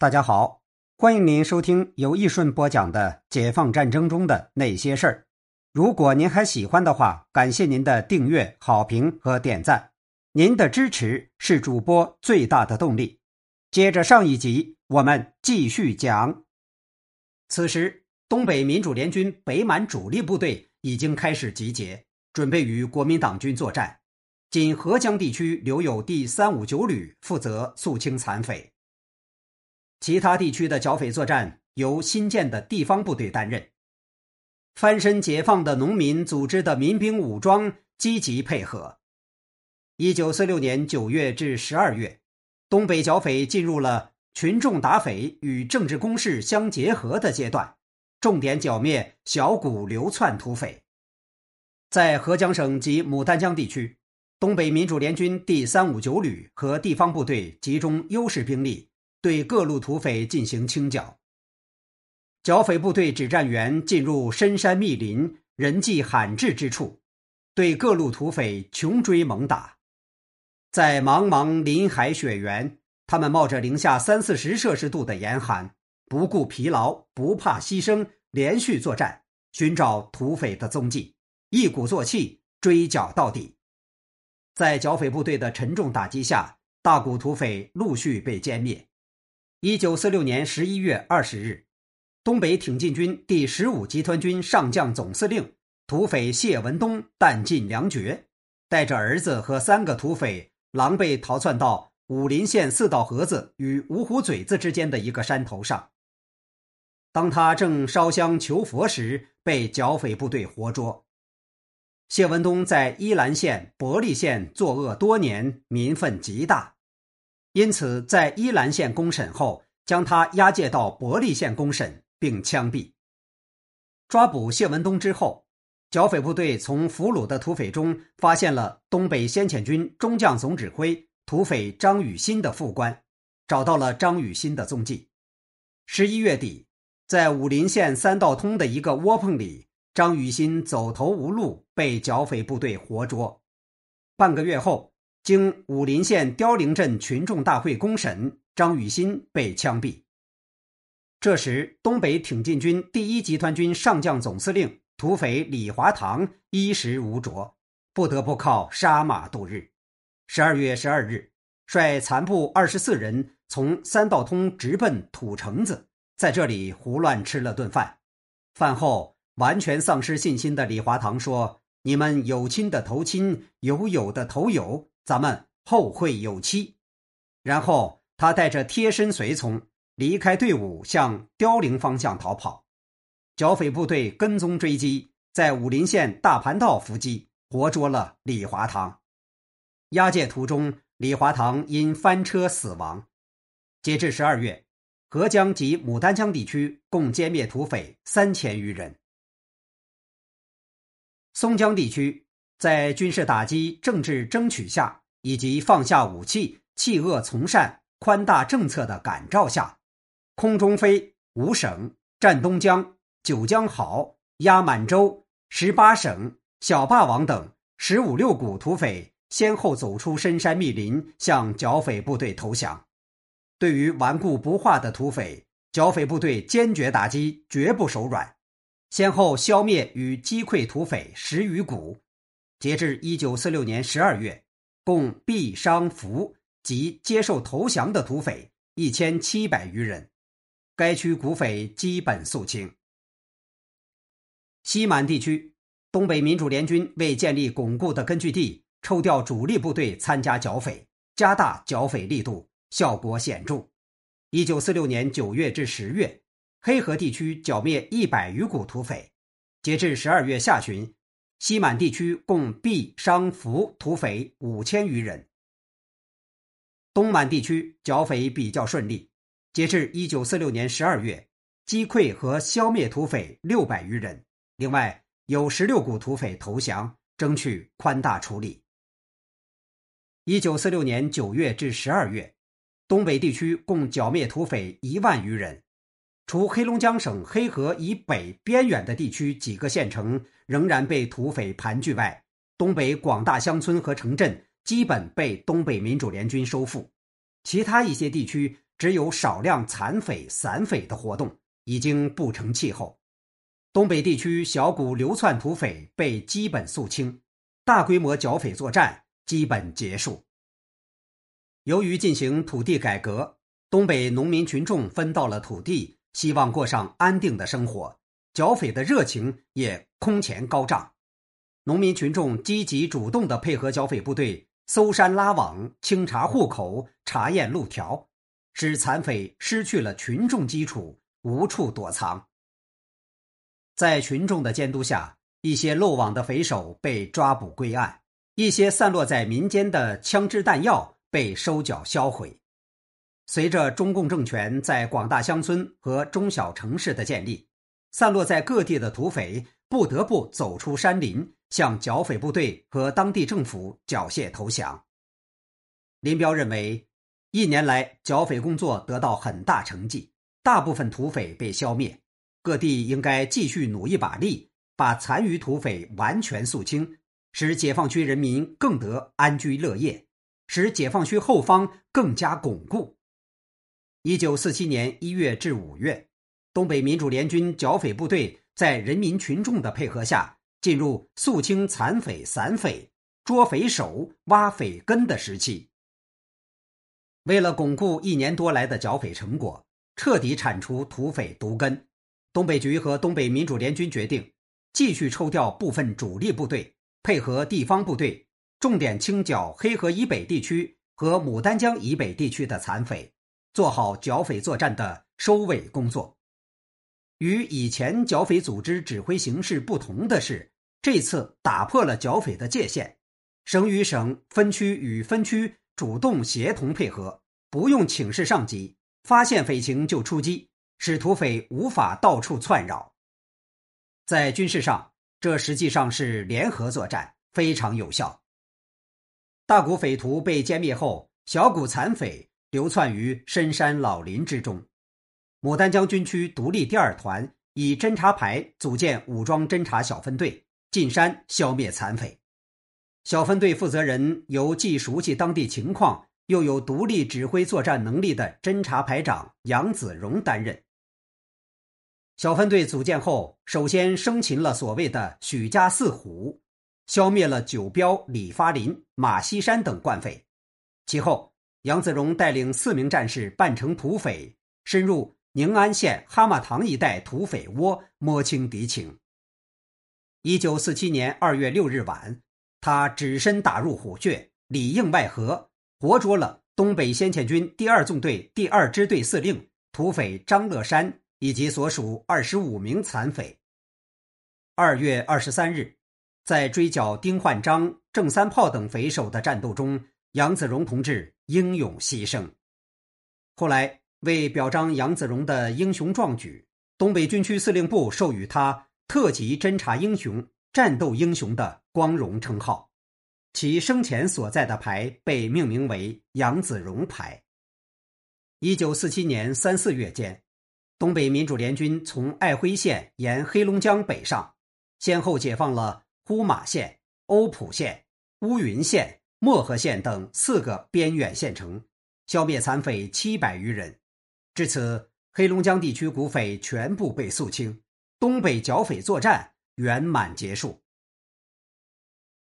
大家好，欢迎您收听由易顺播讲的《解放战争中的那些事儿》。如果您还喜欢的话，感谢您的订阅、好评和点赞，您的支持是主播最大的动力。接着上一集，我们继续讲。此时，东北民主联军北满主力部队已经开始集结，准备与国民党军作战。仅合江地区留有第三五九旅负责肃清残匪。其他地区的剿匪作战由新建的地方部队担任。翻身解放的农民组织的民兵武装积极配合。一九四六年九月至十二月，东北剿匪进入了群众打匪与政治攻势相结合的阶段，重点剿灭小股流窜土匪。在合江省及牡丹江地区，东北民主联军第三五九旅和地方部队集中优势兵力。对各路土匪进行清剿。剿匪部队指战员进入深山密林、人迹罕至之处，对各路土匪穷追猛打。在茫茫林海雪原，他们冒着零下三四十摄氏度的严寒，不顾疲劳、不怕牺牲，连续作战，寻找土匪的踪迹，一鼓作气追剿到底。在剿匪部队的沉重打击下，大股土匪陆续被歼灭。一九四六年十一月二十日，东北挺进军第十五集团军上将总司令土匪谢文东弹尽粮绝，带着儿子和三个土匪狼狈逃窜到武林县四道河子与五虎嘴子之间的一个山头上。当他正烧香求佛时，被剿匪部队活捉。谢文东在依兰县、伯利县作恶多年，民愤极大。因此，在依兰县公审后，将他押解到伯利县公审，并枪毙。抓捕谢文东之后，剿匪部队从俘虏的土匪中发现了东北先遣军中将总指挥土匪张雨欣的副官，找到了张雨欣的踪迹。十一月底，在武林县三道通的一个窝棚里，张雨欣走投无路，被剿匪部队活捉。半个月后。经武林县凋零镇群众大会公审，张雨欣被枪毙。这时，东北挺进军第一集团军上将总司令土匪李华堂衣食无着，不得不靠杀马度日。十二月十二日，率残部二十四人从三道通直奔土城子，在这里胡乱吃了顿饭。饭后，完全丧失信心的李华堂说：“你们有亲的投亲，有友的投友。”咱们后会有期。然后他带着贴身随从离开队伍，向凋零方向逃跑。剿匪部队跟踪追击，在武林县大盘道伏击，活捉了李华堂。押解途中，李华堂因翻车死亡。截至十二月，合江及牡丹江地区共歼灭土匪三千余人。松江地区。在军事打击、政治争取下，以及放下武器、弃恶从善、宽大政策的感召下，空中飞、五省、占东江、九江好、压满洲、十八省、小霸王等十五六股土匪先后走出深山密林，向剿匪部队投降。对于顽固不化的土匪，剿匪部队坚决打击，绝不手软，先后消灭与击溃土匪十余股。截至一九四六年十二月，共毙伤俘及接受投降的土匪一千七百余人，该区土匪基本肃清。西满地区，东北民主联军为建立巩固的根据地，抽调主力部队参加剿匪，加大剿匪力度，效果显著。一九四六年九月至十月，黑河地区剿灭一百余股土匪，截至十二月下旬。西满地区共毙伤俘土匪五千余人。东满地区剿匪比较顺利，截至一九四六年十二月，击溃和消灭土匪六百余人。另外有十六股土匪投降，争取宽大处理。一九四六年九月至十二月，东北地区共剿灭土匪一万余人。除黑龙江省黑河以北边远的地区几个县城仍然被土匪盘踞外，东北广大乡村和城镇基本被东北民主联军收复，其他一些地区只有少量残匪、散匪的活动，已经不成气候。东北地区小股流窜土匪被基本肃清，大规模剿匪作战基本结束。由于进行土地改革，东北农民群众分到了土地，希望过上安定的生活，剿匪的热情也空前高涨。农民群众积极主动地配合剿匪部队搜山拉网、清查户口、查验路条，使残匪失去了群众基础，无处躲藏。在群众的监督下，一些漏网的匪首被抓捕归案，一些散落在民间的枪支弹药被收缴销毁。随着中共政权在广大乡村和中小城市的建立，散落在各地的土匪不得不走出山林，向剿匪部队和当地政府缴械投降。林彪认为，一年来剿匪工作得到很大成绩，大部分土匪被消灭，各地应该继续努一把力，把残余土匪完全肃清，使解放区人民更得安居乐业，使解放区后方更加巩固。一九四七年一月至五月，东北民主联军剿匪部队在人民群众的配合下，进入肃清残匪散匪、捉匪首、挖匪根的时期。为了巩固一年多来的剿匪成果，彻底铲除土匪毒根，东北局和东北民主联军决定继续抽调部分主力部队，配合地方部队，重点清剿黑河以北地区和牡丹江以北地区的残匪。做好剿匪作战的收尾工作。与以前剿匪组织指挥形式不同的是，这次打破了剿匪的界限，省与省、分区与分区主动协同配合，不用请示上级，发现匪情就出击，使土匪无法到处窜扰。在军事上，这实际上是联合作战，非常有效。大股匪徒被歼灭后，小股残匪。流窜于深山老林之中，牡丹江军区独立第二团以侦察排组建武装侦察小分队，进山消灭残匪。小分队负责人由既熟悉当地情况又有独立指挥作战能力的侦察排长杨子荣担任。小分队组建后，首先生擒了所谓的许家四虎，消灭了九彪、李发林、马锡山等惯匪。其后。杨子荣带领四名战士扮成土匪，深入宁安县哈马塘一带土匪窝，摸清敌情。一九四七年二月六日晚，他只身打入虎穴，里应外合，活捉了东北先遣军第二纵队第二支队司令土匪张乐山以及所属二十五名残匪。二月二十三日，在追剿丁焕章、郑三炮等匪首的战斗中。杨子荣同志英勇牺牲。后来，为表彰杨子荣的英雄壮举，东北军区司令部授予他“特级侦察英雄”“战斗英雄”的光荣称号。其生前所在的排被命名为“杨子荣排”。一九四七年三四月间，东北民主联军从爱辉县沿黑龙江北上，先后解放了呼玛县、欧普县、乌云县。漠河县等四个边远县城，消灭残匪七百余人。至此，黑龙江地区古匪全部被肃清，东北剿匪作战圆满结束。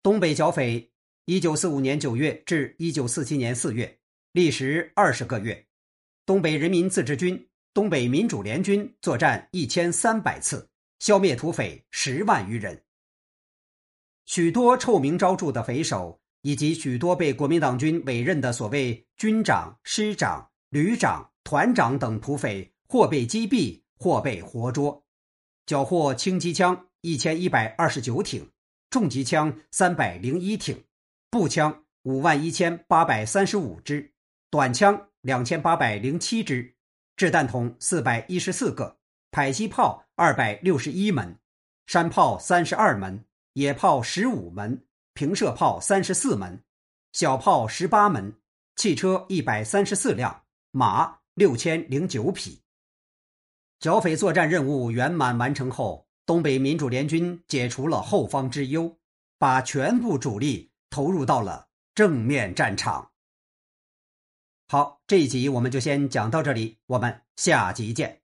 东北剿匪，一九四五年九月至一九四七年四月，历时二十个月。东北人民自治军、东北民主联军作战一千三百次，消灭土匪十万余人。许多臭名昭著的匪首。以及许多被国民党军委任的所谓军长、师长、旅长、团长等土匪，或被击毙，或被活捉，缴获轻机枪一千一百二十九挺，重机枪三百零一挺，步枪五万一千八百三十五支，短枪两千八百零七支，掷弹筒四百一十四个，迫击炮二百六十一门，山炮三十二门，野炮十五门。平射炮三十四门，小炮十八门，汽车一百三十四辆，马六千零九匹。剿匪作战任务圆满完成后，东北民主联军解除了后方之忧，把全部主力投入到了正面战场。好，这一集我们就先讲到这里，我们下集见。